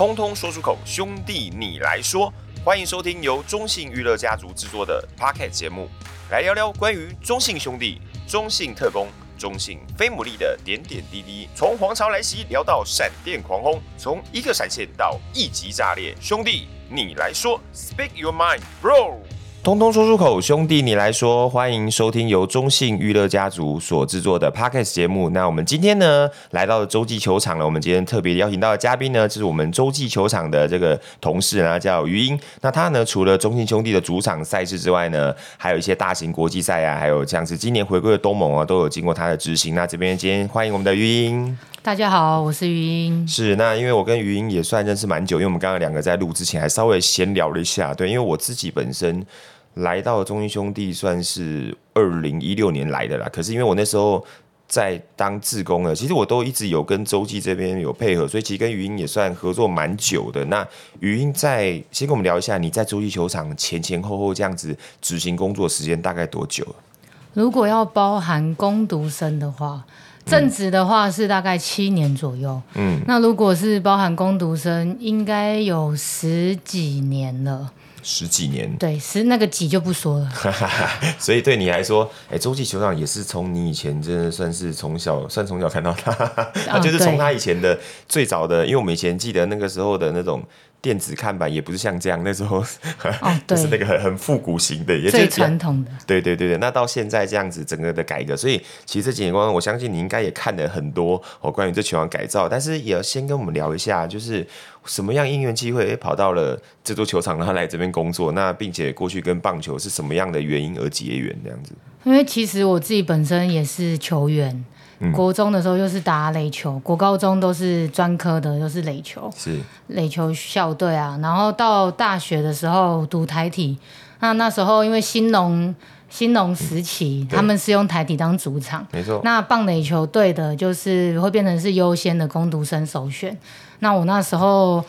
通通说出口，兄弟你来说。欢迎收听由中信娱乐家族制作的 Pocket 节目，来聊聊关于中信兄弟、中信特工、中信飞牡蛎的点点滴滴。从皇朝来袭聊到闪电狂轰，从一个闪现到一级炸裂，兄弟你来说，Speak your mind, bro。通通说出口，兄弟，你来说。欢迎收听由中信娱乐家族所制作的 Podcast 节目。那我们今天呢，来到了洲际球场了。我们今天特别邀请到的嘉宾呢，就是我们洲际球场的这个同事呢，叫余英。那他呢，除了中信兄弟的主场赛事之外呢，还有一些大型国际赛啊，还有像是今年回归的东盟啊，都有经过他的执行。那这边今天欢迎我们的余英。大家好，我是余英。是，那因为我跟余英也算认识蛮久，因为我们刚刚两个在录之前还稍微闲聊了一下。对，因为我自己本身。来到中英兄弟算是二零一六年来的啦，可是因为我那时候在当志工了，其实我都一直有跟洲际这边有配合，所以其实跟语音也算合作蛮久的。那语音在先跟我们聊一下，你在洲际球场前前后后这样子执行工作时间大概多久？如果要包含攻读生的话，正职的话是大概七年左右。嗯，那如果是包含攻读生，应该有十几年了。十几年，对，十那个几就不说了。所以对你来说，哎、欸，洲际球场也是从你以前真的算是从小，算从小看到他，他 就是从他以前的最早的，因为我们以前记得那个时候的那种。电子看板也不是像这样，那时候、哦、就是那个很很复古型的，也最传统的。对对对对，那到现在这样子整个的改革，所以其实这几年光，我相信你应该也看了很多哦，关于这球场改造。但是也要先跟我们聊一下，就是什么样因缘机会跑到了这座球场，然后来这边工作。那并且过去跟棒球是什么样的原因而结缘这样子？因为其实我自己本身也是球员。国中的时候又是打垒球，国高中都是专科的，又是垒球，是垒球校队啊。然后到大学的时候读台体，那那时候因为兴农兴农时期，他们是用台体当主场，没错。那棒垒球队的就是会变成是优先的攻读生首选。那我那时候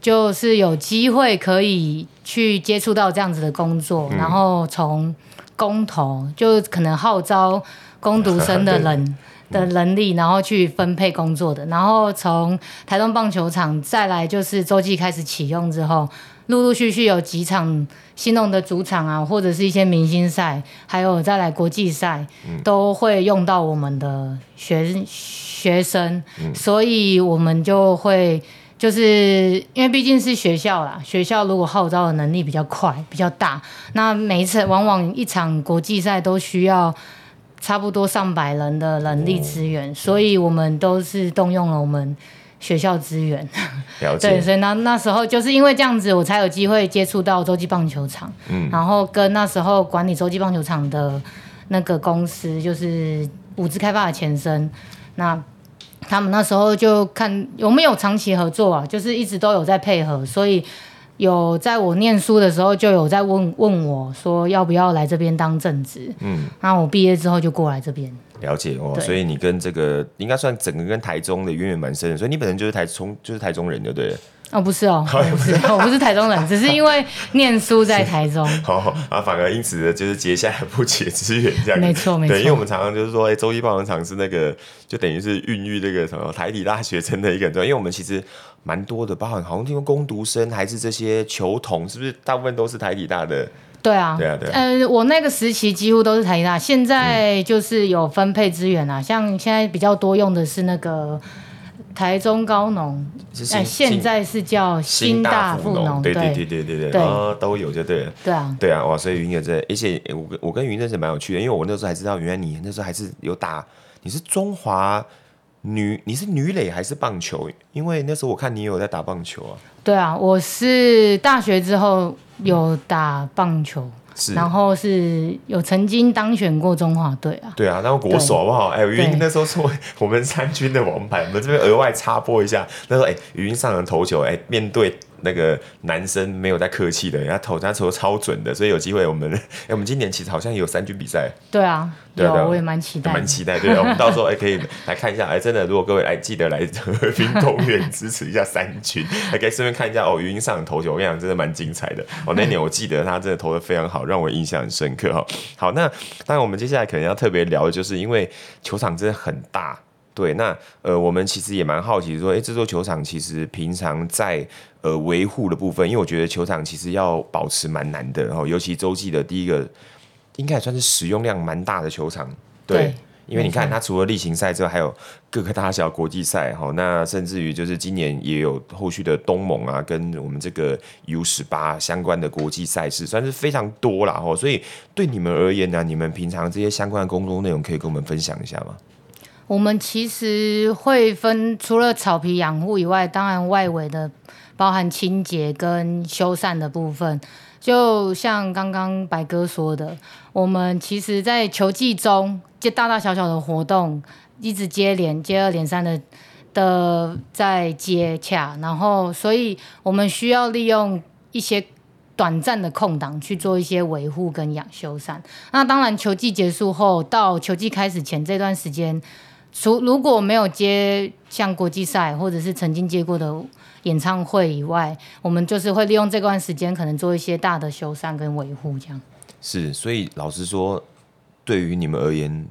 就是有机会可以去接触到这样子的工作，然后从工头就可能号召工读生的人。的能力，然后去分配工作的，然后从台东棒球场再来就是洲际开始启用之后，陆陆续续有几场新农的主场啊，或者是一些明星赛，还有再来国际赛，都会用到我们的学学生，所以我们就会就是因为毕竟是学校啦，学校如果号召的能力比较快、比较大，那每一次往往一场国际赛都需要。差不多上百人的人力资源，哦，所以我们都是动用了我们学校资源。了解。对，所以那那时候就是因为这样子，我才有机会接触到洲际棒球场。嗯。然后跟那时候管理洲际棒球场的那个公司，就是五支开发的前身。那他们那时候就看有没有长期合作啊，就是一直都有在配合，所以。有在我念书的时候就有在问问我说要不要来这边当正职，嗯，那我毕业之后就过来这边。了解哦，所以你跟这个应该算整个跟台中的渊源蛮深的，所以你本身就是台中就是台中人，对不对？哦，不是哦，不是，我不是台中人，只是因为念书在台中，好啊，反而因此呢，就是结下不解之缘这样。没错，没错。对，因为我们常常就是说，哎，周一棒球场是那个，就等于是孕育这个什么台体大学生的一个，对，因为我们其实蛮多的，包含好像听说攻读生还是这些球童，是不是大部分都是台体大的？对啊，对啊，对啊。呃，我那个时期几乎都是台体大，现在就是有分配资源啊，像现在比较多用的是那个。台中高农，哎，现在是叫新大富农，对对对对对对，对啊，都有就对了。对啊，对啊，哇，所以云也在，而且我跟我跟云认识蛮有趣的，因为我那时候还知道，原来你那时候还是有打，你是中华女，你是女垒还是棒球？因为那时候我看你有在打棒球啊。对啊，我是大学之后有打棒球。嗯是然后是有曾经当选过中华队啊，对啊，然后国手好不好？哎，语音那时候是 我们三军的王牌，我们这边额外插播一下，那时候哎，语音上场投球，哎，面对。那个男生没有在客气的，人家投他投超准的，所以有机会我们，哎，我们今年其实好像也有三军比赛。对啊，对啊，我也蛮期待，蛮期待。对啊，我们 到时候哎可以来看一下，哎，真的，如果各位来记得来和平公园支持一下三军，还可以顺便看一下哦，余英上投球，我跟你讲，真的蛮精彩的。哦，那年 我记得他真的投的非常好，让我印象很深刻哈。好，那当然我们接下来可能要特别聊的就是，因为球场真的很大。对，那呃，我们其实也蛮好奇说，哎，这座球场其实平常在呃维护的部分，因为我觉得球场其实要保持蛮难的，然后尤其洲际的第一个，应该也算是使用量蛮大的球场，对。对因为你看，它除了例行赛之外，还有各个大小国际赛哈，那甚至于就是今年也有后续的东盟啊，跟我们这个 U 十八相关的国际赛事，算是非常多了哈。所以对你们而言呢，你们平常这些相关的工作内容，可以跟我们分享一下吗？我们其实会分除了草皮养护以外，当然外围的包含清洁跟修缮的部分。就像刚刚白哥说的，我们其实，在球季中，接大大小小的活动，一直接连、接二连三的的在接洽，然后，所以我们需要利用一些短暂的空档去做一些维护跟养修缮。那当然，球季结束后到球季开始前这段时间，除如果没有接像国际赛或者是曾经接过的。演唱会以外，我们就是会利用这段时间，可能做一些大的修缮跟维护，这样。是，所以老实说，对于你们而言。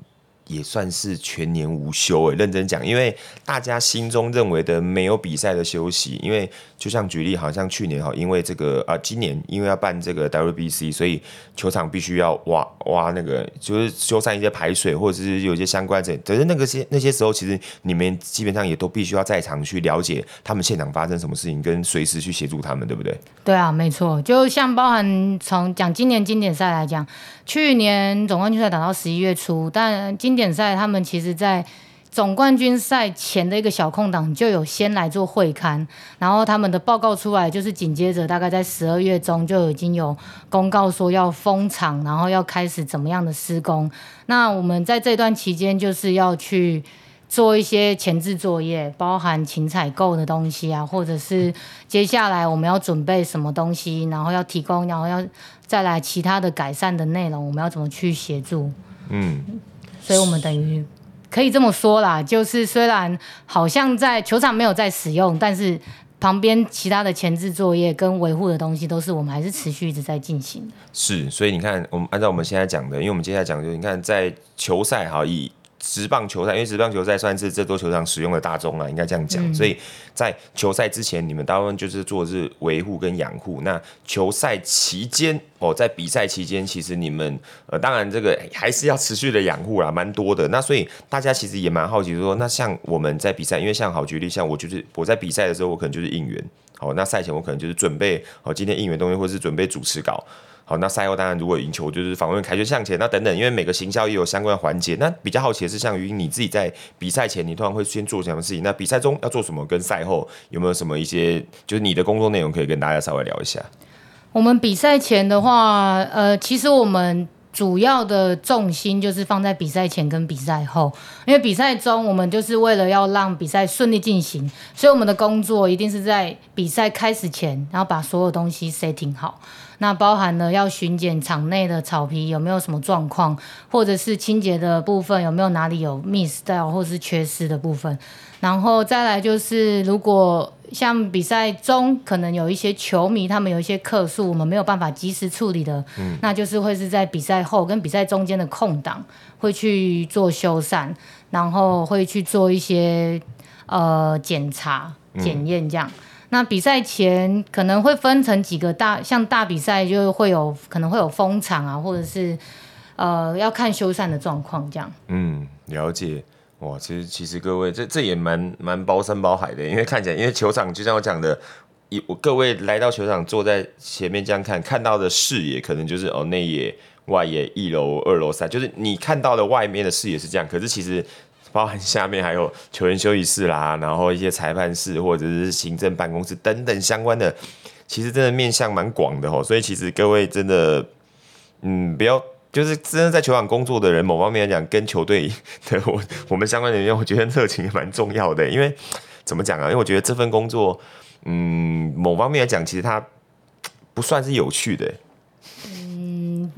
也算是全年无休诶，认真讲，因为大家心中认为的没有比赛的休息，因为就像举例，好像去年哈，因为这个啊，今年因为要办这个 WBC，所以球场必须要挖挖那个，就是修缮一些排水，或者是有一些相关的。可是那个些那些时候，其实你们基本上也都必须要在场去了解他们现场发生什么事情，跟随时去协助他们，对不对？对啊，没错。就像包含从讲今年经典赛来讲，去年总冠军赛打到十一月初，但经典赛，他们其实，在总冠军赛前的一个小空档，就有先来做会刊，然后他们的报告出来，就是紧接着大概在十二月中就已经有公告说要封场，然后要开始怎么样的施工。那我们在这段期间，就是要去做一些前置作业，包含请采购的东西啊，或者是接下来我们要准备什么东西，然后要提供，然后要再来其他的改善的内容，我们要怎么去协助？嗯。所以，我们等于可以这么说啦，就是虽然好像在球场没有在使用，但是旁边其他的前置作业跟维护的东西，都是我们还是持续一直在进行的。是，所以你看，我们按照我们现在讲的，因为我们接下来讲，就是你看在球赛哈以。职棒球赛，因为职棒球赛算是这座球场使用的大宗啊，应该这样讲。嗯、所以在球赛之前，你们大部分就是做的是维护跟养护。那球赛期间哦，在比赛期间，其实你们呃，当然这个还是要持续的养护啦，蛮多的。那所以大家其实也蛮好奇说，那像我们在比赛，因为像好举例，像我就是我在比赛的时候，我可能就是应援。好，那赛前我可能就是准备好今天应援东西，或者是准备主持稿。好，那赛后当然如果赢球，就是访问凯旋向前，那等等，因为每个行销也有相关的环节。那比较好奇的是，像于你自己在比赛前，你通常会先做什么事情？那比赛中要做什么？跟赛后有没有什么一些，就是你的工作内容可以跟大家稍微聊一下？我们比赛前的话，呃，其实我们主要的重心就是放在比赛前跟比赛后，因为比赛中我们就是为了要让比赛顺利进行，所以我们的工作一定是在比赛开始前，然后把所有东西 setting 好。那包含了要巡检场内的草皮有没有什么状况，或者是清洁的部分有没有哪里有 miss 掉或是缺失的部分，然后再来就是如果像比赛中可能有一些球迷他们有一些客诉，我们没有办法及时处理的，嗯，那就是会是在比赛后跟比赛中间的空档会去做修缮，然后会去做一些呃检查检验这样。那比赛前可能会分成几个大，像大比赛就会有可能会有封场啊，或者是呃要看修缮的状况这样。嗯，了解。哇，其实其实各位这这也蛮蛮包山包海的，因为看起来因为球场就像我讲的，一我各位来到球场坐在前面这样看，看到的视野可能就是哦内野、外野、一楼、二楼、三，就是你看到的外面的视野是这样，可是其实。包含下面还有球员休息室啦，然后一些裁判室或者是行政办公室等等相关的，其实真的面向蛮广的哦。所以其实各位真的，嗯，不要就是真的在球场工作的人，某方面来讲，跟球队的我我们相关人员，我觉得热情也蛮重要的。因为怎么讲啊？因为我觉得这份工作，嗯，某方面来讲，其实它不算是有趣的。嗯。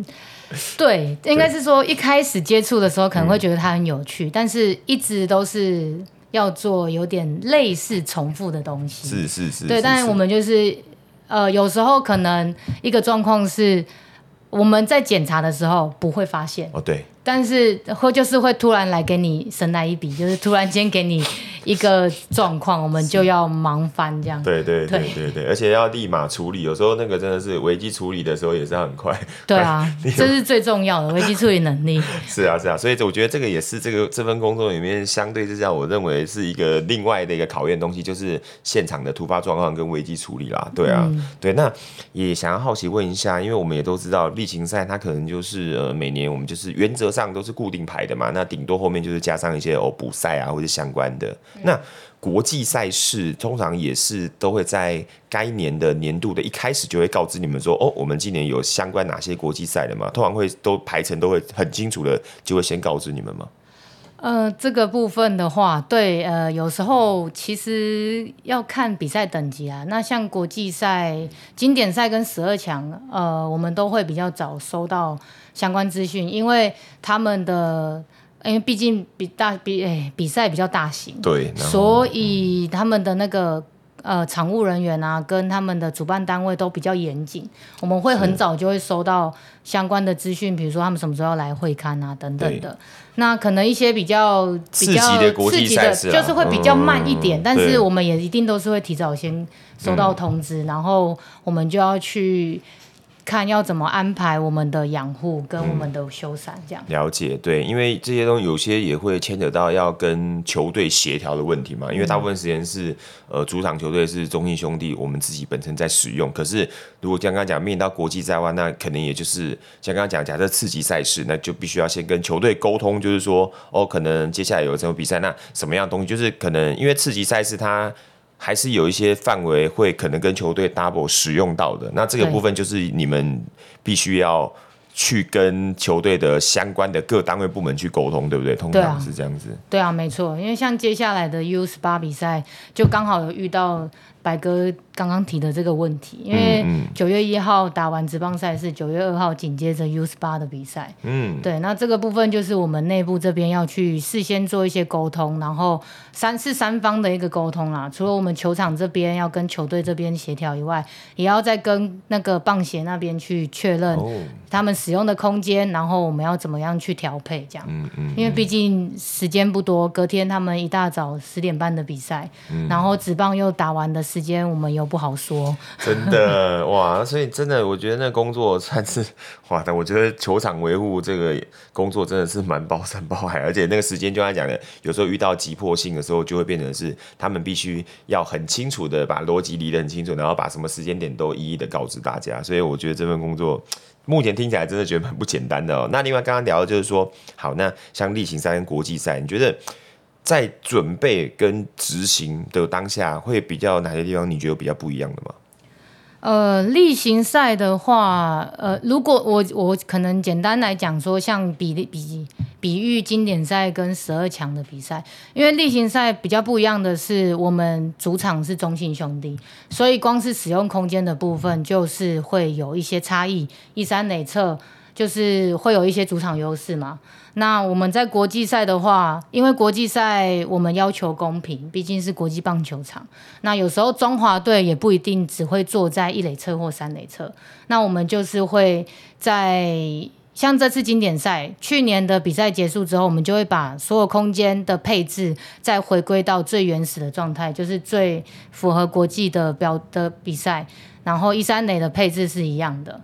对，应该是说一开始接触的时候可能会觉得它很有趣，嗯，但是一直都是要做有点类似重复的东西。是是是。对，但是我们就是呃，有时候可能一个状况是我们在检查的时候不会发现。哦，对。但是会就是会突然来给你神来一笔，就是突然间给你一个状况，我们就要忙翻这样。对对对对对，而且要立马处理，有时候那个真的是危机处理的时候也是很快。对啊，这是最重要的危机处理能力。是啊是啊，所以我觉得这个也是这个这份工作里面相对之下，我认为是一个另外的一个考验东西，就是现场的突发状况跟危机处理啦。对啊，嗯、对，那也想要好奇问一下，因为我们也都知道例行赛它可能就是呃每年我们就是原则上都是固定排的嘛，那顶多后面就是加上一些哦补赛啊或者相关的。嗯、那国际赛事通常也是都会在该年的年度的一开始就会告知你们说哦，我们今年有相关哪些国际赛的嘛？通常会都排程都会很清楚的，就会先告知你们吗？呃，这个部分的话，对，呃，有时候其实要看比赛等级啊。那像国际赛、经典赛跟十二强，呃，我们都会比较早收到。相关资讯，因为他们的，因为毕竟比大比诶、欸、比赛比较大型，对，所以他们的那个呃场务人员啊，跟他们的主办单位都比较严谨。我们会很早就会收到相关的资讯，比如说他们什么时候要来会勘啊等等的。那可能一些比较比较刺激的就是会比较慢一点，嗯、但是我们也一定都是会提早先收到通知，嗯、然后我们就要去。看要怎么安排我们的养护跟我们的修缮，这样、了解对，因为这些东西有些也会牵扯到要跟球队协调的问题嘛。因为大部分时间是呃主场球队是中信兄弟，我们自己本身在使用。可是如果刚刚讲面临到国际赛外，那肯定也就是像刚刚讲，假设次级赛事，那就必须要先跟球队沟通，就是说哦，可能接下来有什么比赛，那什么样东西，就是可能因为次级赛事它。还是有一些范围会可能跟球队 double 使用到的，那这个部分就是你们必须要去跟球队的相关的各单位部门去沟通，对不对？通常是这样子。对啊，没错，因为像接下来的 U 十八比赛，就刚好有遇到白哥。刚刚提的这个问题，因为九月一号打完职棒赛事，九月二号紧接着 U 十八的比赛，嗯，对，那这个部分就是我们内部这边要去事先做一些沟通，然后三是三方的一个沟通啦。除了我们球场这边要跟球队这边协调以外，也要再跟那个棒协那边去确认他们使用的空间，然后我们要怎么样去调配这样。嗯嗯。因为毕竟时间不多，隔天他们一大早十点半的比赛，然后职棒又打完的时间，我们又。不好说，真的哇！所以真的，我觉得那工作算是 哇，但我觉得球场维护这个工作真的是蛮包山包海，而且那个时间就像讲的，有时候遇到急迫性的时候，就会变成是他们必须要很清楚的把逻辑理得很清楚，然后把什么时间点都一一的告知大家。所以我觉得这份工作目前听起来真的觉得很不简单的哦。那另外刚刚聊的就是说，好，那像例行赛跟国际赛，你觉得？在准备跟执行的当下，会比较哪些地方你觉得比较不一样的吗？呃，例行赛的话，呃，如果我我可能简单来讲说，像比比比喻经典赛跟十二强的比赛，因为例行赛比较不一样的是，我们主场是中信兄弟，所以光是使用空间的部分就是会有一些差异，一三垒侧就是会有一些主场优势嘛。那我们在国际赛的话，因为国际赛我们要求公平，毕竟是国际棒球场。那有时候中华队也不一定只会坐在一垒侧或三垒侧。那我们就是会在像这次经典赛，去年的比赛结束之后，我们就会把所有空间的配置再回归到最原始的状态，就是最符合国际的标的比赛。然后一三垒的配置是一样的，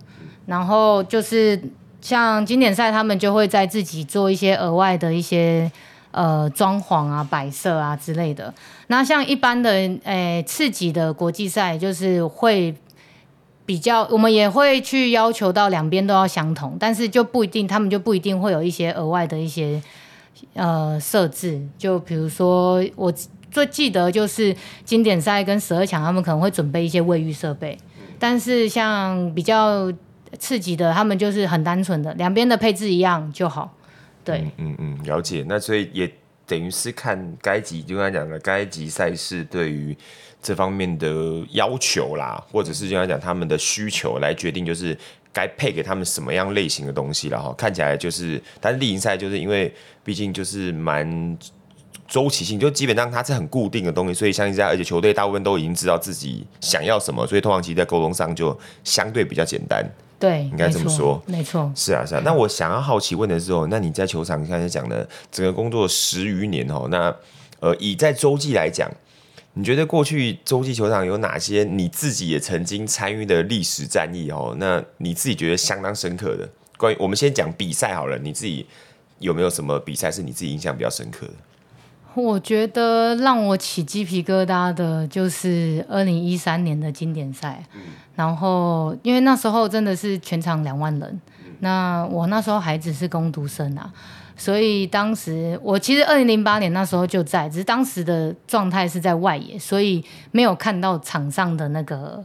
然后就是。像经典赛，他们就会在自己做一些额外的一些呃装潢啊、摆设啊之类的。那像一般的诶、欸、次级的国际赛，就是会比较，我们也会去要求到两边都要相同，但是就不一定，他们就不一定会有一些额外的一些呃设置。就比如说，我最记得就是经典赛跟十二强，他们可能会准备一些卫浴设备，但是像比较。刺激的，他们就是很单纯的，两边的配置一样就好。对，嗯嗯，了解。那所以也等于是看该级，就刚才讲的该级赛事对于这方面的要求啦，或者是就刚才讲他们的需求来决定，就是该配给他们什么样类型的东西了哈。看起来就是，但是例行赛就是因为毕竟就是蛮。周期性就基本上它是很固定的东西，所以相信在，而且球队大部分都已经知道自己想要什么，所以通常其实在沟通上就相对比较简单。对，应该这么说，没错。是啊，是啊。那我想要好奇问的是哦，那你在球场刚才讲的整个工作十余年哦，那呃，以在洲际来讲，你觉得过去洲际球场有哪些你自己也曾经参与的历史战役哦？那你自己觉得相当深刻的？关于我们先讲比赛好了，你自己有没有什么比赛是你自己印象比较深刻的？我觉得让我起鸡皮疙瘩的就是二零一三年的经典赛，嗯、然后因为那时候真的是全场两万人，嗯、那我那时候还只是工读生啊，所以当时我其实二零零八年那时候就在，只是当时的状态是在外野，所以没有看到场上的那个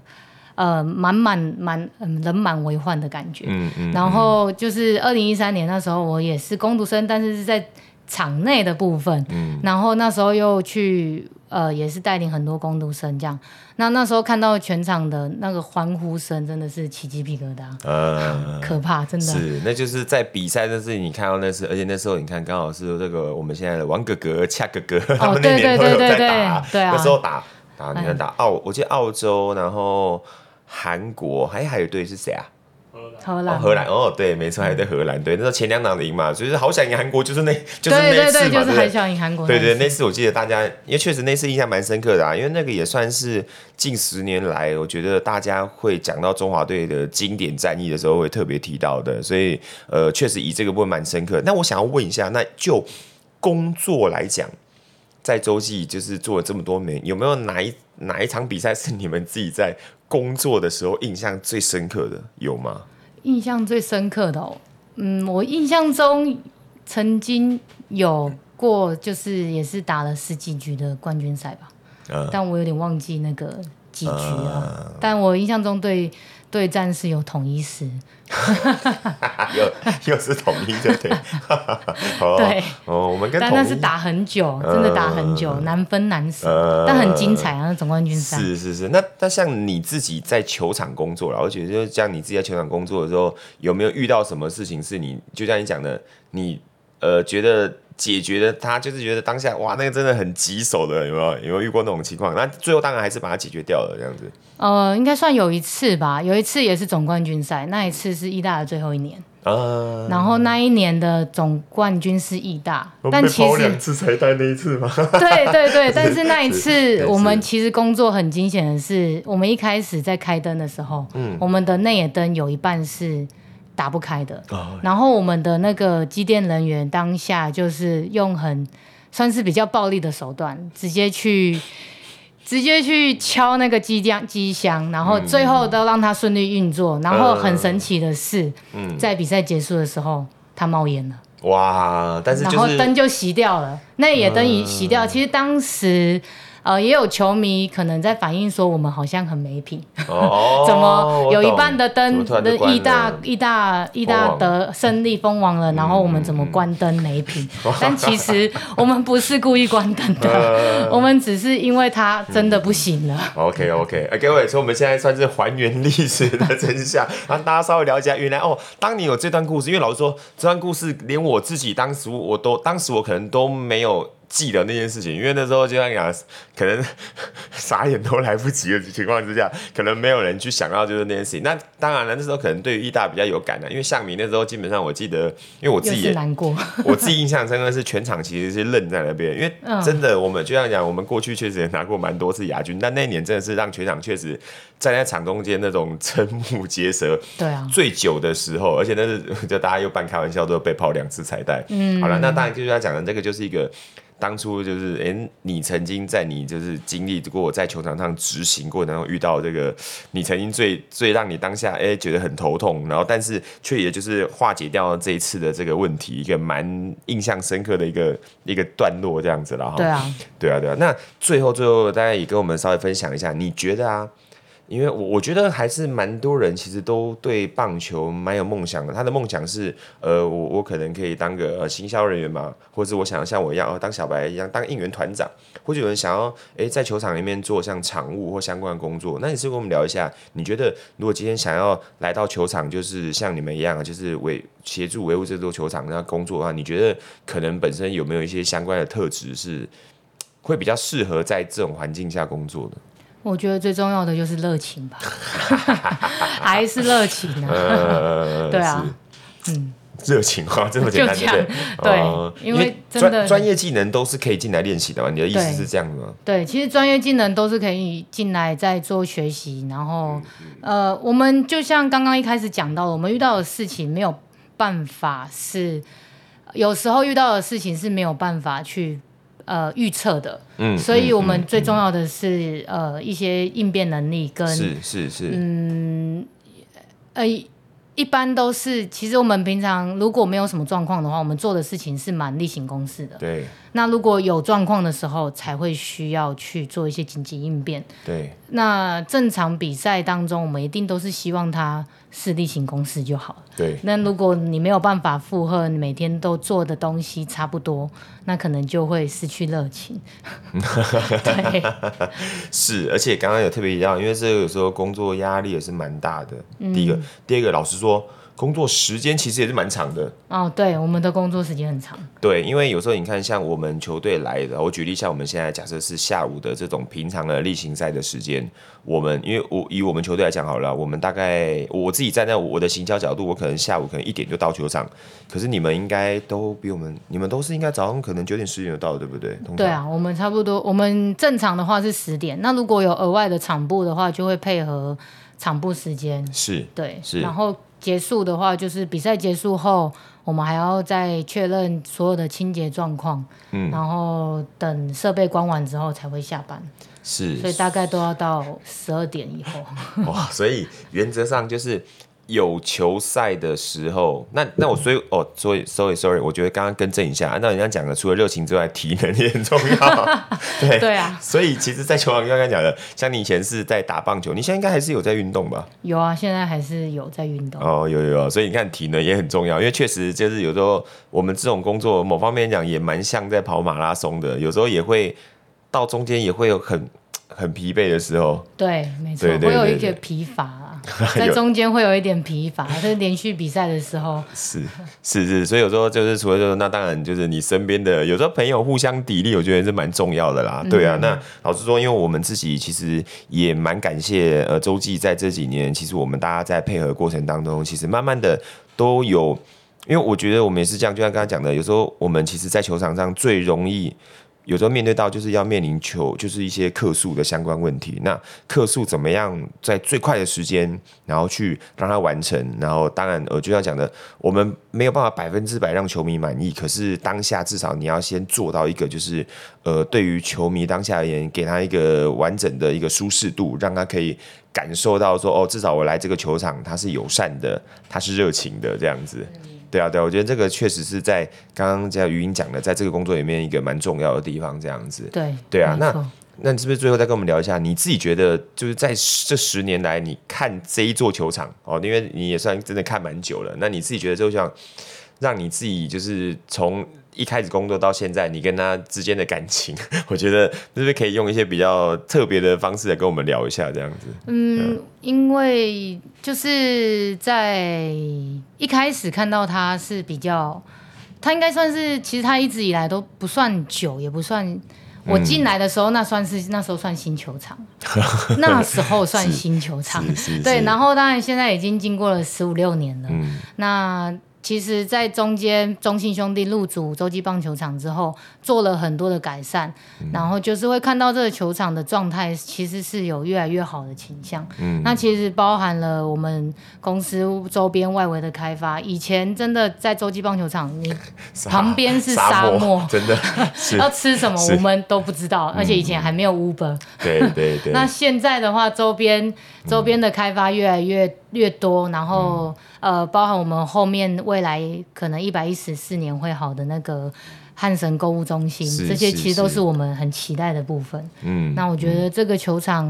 呃满满满嗯人满为患的感觉，嗯嗯，然后就是二零一三年那时候我也是工读生，但是是在。场内的部分，嗯，然后那时候又去，呃，也是带领很多工读生这样。那那时候看到全场的那个欢呼声，真的是起鸡皮疙瘩，呃，可怕，真的。是。那就是在比赛那是你看到那是，而且那时候你看刚好是这个我们现在的王哥哥、恰哥哥，哦、他们那年都有在打，对啊，那时候打打你看打澳，我记得澳洲，然后韩国，还还有一队是谁啊？荷兰，荷兰哦，对，没错，还在荷兰。对，那时候前两场赢嘛，就是好想赢韩国，就是那，就是那次嘛，就是很想赢韩国。对对，那次我记得大家，因为确实那次印象蛮深刻的啊，因为那个也算是近十年来，我觉得大家会讲到中华队的经典战役的时候会特别提到的，所以呃，确实以这个部分蛮深刻。那我想要问一下，那就工作来讲，在洲际就是做了这么多年，有没有哪一哪一场比赛是你们自己在工作的时候印象最深刻的？有吗？印象最深刻的哦，嗯，我印象中曾经有过，就是也是打了十几局的冠军赛吧，呃、但我有点忘记那个几局了，呃、但我印象中对。对战是有统一狮，又又是统一的对，对哦，我们跟但那是打很久，真的打很久，难分难舍，但很精彩啊！那总冠军赛是是是。那那像你自己在球场工作了，我觉得就是像你自己在球场工作的时候，有没有遇到什么事情是你就像你讲的，你呃觉得？解决的他就是觉得当下哇，那个真的很棘手的，有没有？有没有遇过那种情况？那最后当然还是把它解决掉了，这样子。呃，应该算有一次吧，有一次也是总冠军赛，那一次是意大的最后一年啊。然后那一年的总冠军是义大，但其实两次才带那一次嘛。对对对，但是那一次 我们其实工作很惊险的是，我们一开始在开灯的时候，嗯，我们的内野灯有一半是。打不开的，然后我们的那个机电人员当下就是用很算是比较暴力的手段，直接去直接去敲那个机箱机箱，然后最后都让它顺利运作。然后很神奇的是，在比赛结束的时候，它冒烟了。哇！但是然后灯就熄掉了，那也灯已熄掉，其实当时。呃，也有球迷可能在反映说，我们好像很没品，哦、怎么有一半的灯的意大意大意大得胜利封王了，嗯、然后我们怎么关灯没品？嗯、但其实我们不是故意关灯的，呃、我们只是因为它真的不行了。嗯、OK OK，哎，各位，所以我们现在算是还原历史的真相，让大家稍微了解原来哦，当你有这段故事，因为老实说，这段故事连我自己当时我都当时我可能都没有。记得那件事情，因为那时候就像讲，可能 傻眼都来不及的情况之下，可能没有人去想到就是那件事情。那当然了，那时候可能对于义大比较有感的，因为向明那时候基本上我记得，因为我自己也难过，我自己印象真的是全场其实是愣在那边，因为真的我们就像讲，我们过去确实也拿过蛮多次亚军，但那一年真的是让全场确实站在场中间那种瞠目结舌，对啊，最久的时候，而且那是就大家又半开玩笑，都被抛两次彩带。嗯，好了，那当然就是他讲的这个就是一个。当初就是，哎、欸，你曾经在你就是经历过在球场上执行过，然后遇到这个你曾经最最让你当下哎、欸、觉得很头痛，然后但是却也就是化解掉这一次的这个问题，一个蛮印象深刻的一个一个段落这样子了哈。对啊，对啊，对啊。那最后最后大家也跟我们稍微分享一下，你觉得啊？因为我我觉得还是蛮多人其实都对棒球蛮有梦想的。他的梦想是，呃，我我可能可以当个呃行销人员嘛，或者我想要像我一样当小白一样当应援团长，或者有人想要诶在球场里面做像场务或相关的工作。那你是跟我们聊一下，你觉得如果今天想要来到球场，就是像你们一样，就是维协助维护这座球场那工作的话，你觉得可能本身有没有一些相关的特质是会比较适合在这种环境下工作的？我觉得最重要的就是热情吧，还是热情啊？呃、对啊，嗯。热情话这么简单，对因为真的专业技能都是可以进来练习的嘛？你的意思是这样吗？对，其实专业技能都是可以进来再做学习，然后、嗯、呃，我们就像刚刚一开始讲到，我们遇到的事情没有办法是，有时候遇到的事情是没有办法去呃预测的，嗯，所以我们最重要的是、嗯、呃一些应变能力跟是是是，嗯，呃。一般都是，其实我们平常如果没有什么状况的话，我们做的事情是蛮例行公事的。对。那如果有状况的时候，才会需要去做一些紧急应变。对。那正常比赛当中，我们一定都是希望他是例行公事就好。对。那如果你没有办法负荷，你每天都做的东西差不多，那可能就会失去热情。对。是，而且刚刚有特别一样，因为这个有时候工作压力也是蛮大的。嗯。第一个，第二个，老实说。工作时间其实也是蛮长的哦，对，我们的工作时间很长。对，因为有时候你看，像我们球队来的，我举例，像我们现在假设是下午的这种平常的例行赛的时间，我们因为我以我们球队来讲好了，我们大概我自己站在我的行销角度，我可能下午可能一点就到球场，可是你们应该都比我们，你们都是应该早上可能九点十点就到，对不对？对啊，我们差不多，我们正常的话是十点，那如果有额外的场部的话，就会配合场部时间。是，对，是，然后。结束的话，就是比赛结束后，我们还要再确认所有的清洁状况，嗯，然后等设备关完之后才会下班。是，所以大概都要到十二点以后。哇，所以原则上就是。有球赛的时候，那那我所以哦，所以 sorry sorry，我觉得刚刚更正一下，按照人家讲的除了热情之外，体能也很重要。对对啊，所以其实，在球场刚刚讲的，像你以前是在打棒球，你现在应该还是有在运动吧？有啊，现在还是有在运动。哦，有有有，所以你看体能也很重要，因为确实就是有时候我们这种工作，某方面讲也蛮像在跑马拉松的，有时候也会到中间也会有很很疲惫的时候。对，没错，会有一些疲乏。在中间会有一点疲乏，就是连续比赛的时候。是是是，所以有时候就是除了就是，那当然就是你身边的有时候朋友互相砥砺，我觉得是蛮重要的啦。对啊，嗯、那老实说，因为我们自己其实也蛮感谢呃周记在这几年，其实我们大家在配合过程当中，其实慢慢的都有，因为我觉得我们也是这样，就像刚刚讲的，有时候我们其实，在球场上最容易。有时候面对到就是要面临球，就是一些客诉的相关问题。那客诉怎么样在最快的时间，然后去让它完成？然后当然，呃，就像讲的，我们没有办法百分之百让球迷满意。可是当下至少你要先做到一个，就是呃，对于球迷当下而言，给他一个完整的一个舒适度，让他可以感受到说，哦，至少我来这个球场，他是友善的，他是热情的这样子。对啊，对啊，我觉得这个确实是在刚刚在语音讲的，在这个工作里面一个蛮重要的地方，这样子。对，对啊，那那你是不是最后再跟我们聊一下，你自己觉得就是在这十年来，你看这一座球场哦，因为你也算真的看蛮久了，那你自己觉得就像让你自己就是从。一开始工作到现在，你跟他之间的感情，我觉得是不是可以用一些比较特别的方式来跟我们聊一下，这样子？嗯，嗯，因为就是在一开始看到他是比较，他应该算是，其实他一直以来都不算久，也不算。我进来的时候，那算是那时候算新球场，那时候算新球场。对，然后当然现在已经经过了十五六年了。嗯，那。其实，在中间，中信兄弟入主洲际棒球场之后，做了很多的改善，嗯、然后就是会看到这个球场的状态，其实是有越来越好的倾向。嗯，那其实包含了我们公司周边外围的开发。以前真的在洲际棒球场，你 旁边是沙漠，沙漠 真的 要吃什么我们都不知道，而且以前还没有 Uber。对对对。那现在的话，周边周边的开发越来越越多，然后。呃，包含我们后面未来可能一百一十四年会好的那个汉神购物中心，这些其实都是我们很期待的部分。嗯，那我觉得这个球场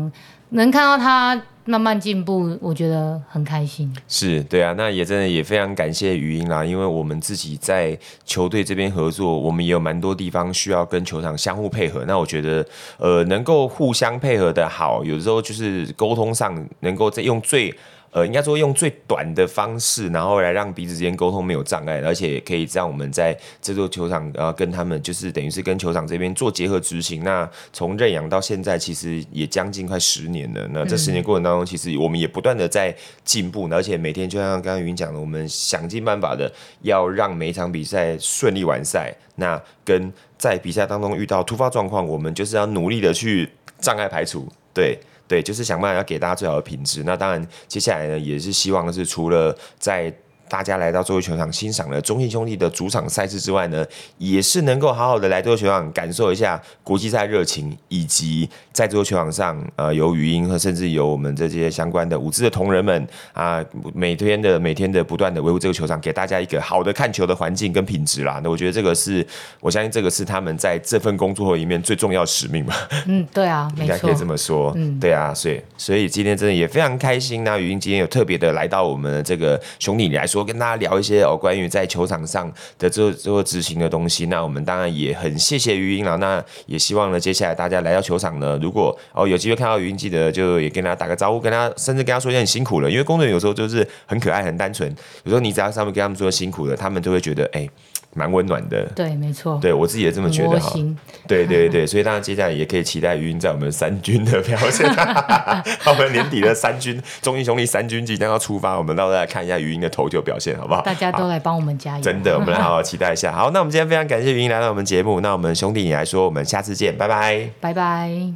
能看到它慢慢进步，我觉得很开心。是对啊，那也真的也非常感谢语音啦，因为我们自己在球队这边合作，我们也有蛮多地方需要跟球场相互配合。那我觉得，呃，能够互相配合的好，有时候就是沟通上能够再用最。呃，应该说用最短的方式，然后来让彼此之间沟通没有障碍，而且可以让我们在这座球场，呃，跟他们就是等于是跟球场这边做结合执行。那从认养到现在，其实也将近快十年了。那这十年过程当中，其实我们也不断的在进步，而且每天就像刚刚云讲的，我们想尽办法的要让每一场比赛顺利完赛。那跟在比赛当中遇到突发状况，我们就是要努力的去障碍排除。对。对，就是想办法要给大家最好的品质。那当然，接下来呢，也是希望是除了在。大家来到洲际球场欣赏了中信兄弟的主场赛事之外呢，也是能够好好的来洲际球场感受一下国际赛热情，以及在洲际球场上，呃，有语音和甚至有我们这些相关的舞姿的同仁们啊，每天的每天的不断的维护这个球场，给大家一个好的看球的环境跟品质啦。那我觉得这个是我相信这个是他们在这份工作里面最重要的使命吧。嗯，对啊，应该可以这么说。嗯，对啊，所以所以今天真的也非常开心。那语音今天有特别的来到我们的这个兄弟来说。多跟大家聊一些哦，关于在球场上的这这个执行的东西。那我们当然也很谢谢余音了。那也希望呢，接下来大家来到球场呢，如果哦有机会看到余音，记得就也跟他打个招呼，跟他甚至跟他说一下很辛苦了。因为工作人员有时候就是很可爱、很单纯。有时候你只要上面跟他们说辛苦了，他们就会觉得哎。蛮温暖的，对，没错，对我自己也这么觉得哈。对对对，所以大家接下来也可以期待语音在我们三军的表现。我们年底的三军，中英兄弟三军即将要出发，我们到时候来看一下语音的投球表现，好不好？大家都来帮我们加油，真的，我们来好好期待一下。好，那我们今天非常感谢语音来到我们节目，那我们兄弟你来说，我们下次见，拜拜，拜拜。